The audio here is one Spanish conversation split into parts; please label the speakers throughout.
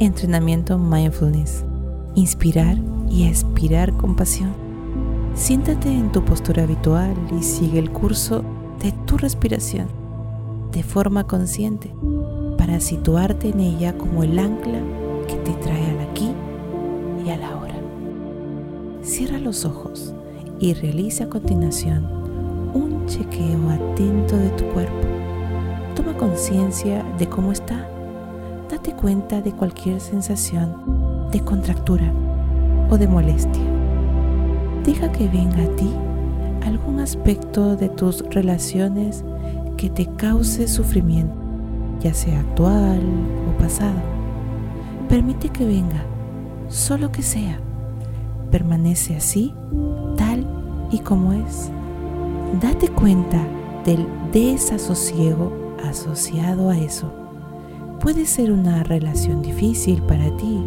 Speaker 1: Entrenamiento Mindfulness. Inspirar y expirar compasión. Siéntate en tu postura habitual y sigue el curso de tu respiración de forma consciente para situarte en ella como el ancla que te trae al aquí y a la hora. Cierra los ojos y realiza a continuación un chequeo atento de tu cuerpo. Toma conciencia de cómo está. Date cuenta de cualquier sensación de contractura o de molestia. Deja que venga a ti algún aspecto de tus relaciones que te cause sufrimiento, ya sea actual o pasado. Permite que venga, solo que sea. Permanece así, tal y como es. Date cuenta del desasosiego asociado a eso. Puede ser una relación difícil para ti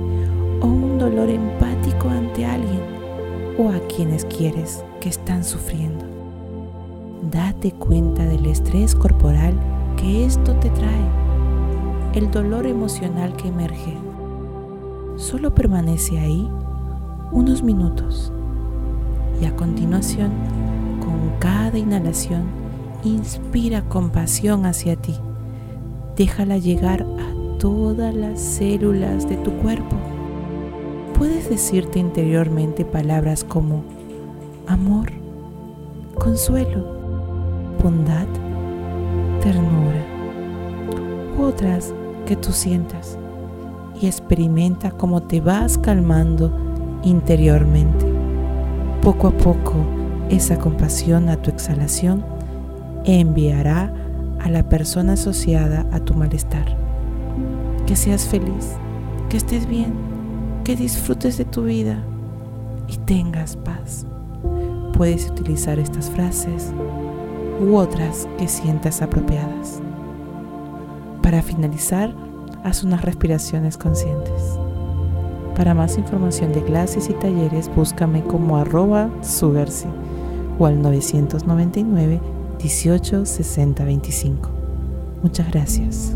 Speaker 1: o un dolor empático ante alguien o a quienes quieres que están sufriendo date cuenta del estrés corporal que esto te trae, el dolor emocional que emerge. Solo permanece ahí unos minutos y a continuación, con cada inhalación, inspira compasión hacia ti. Déjala llegar a todas las células de tu cuerpo. Puedes decirte interiormente palabras como amor, consuelo, bondad, ternura otras que tú sientas y experimenta cómo te vas calmando interiormente. Poco a poco esa compasión a tu exhalación enviará a la persona asociada a tu malestar. Que seas feliz, que estés bien, que disfrutes de tu vida y tengas paz. Puedes utilizar estas frases u otras que sientas apropiadas. Para finalizar, haz unas respiraciones conscientes. Para más información de clases y talleres, búscame como arroba o al 999 18 60 25. Muchas gracias.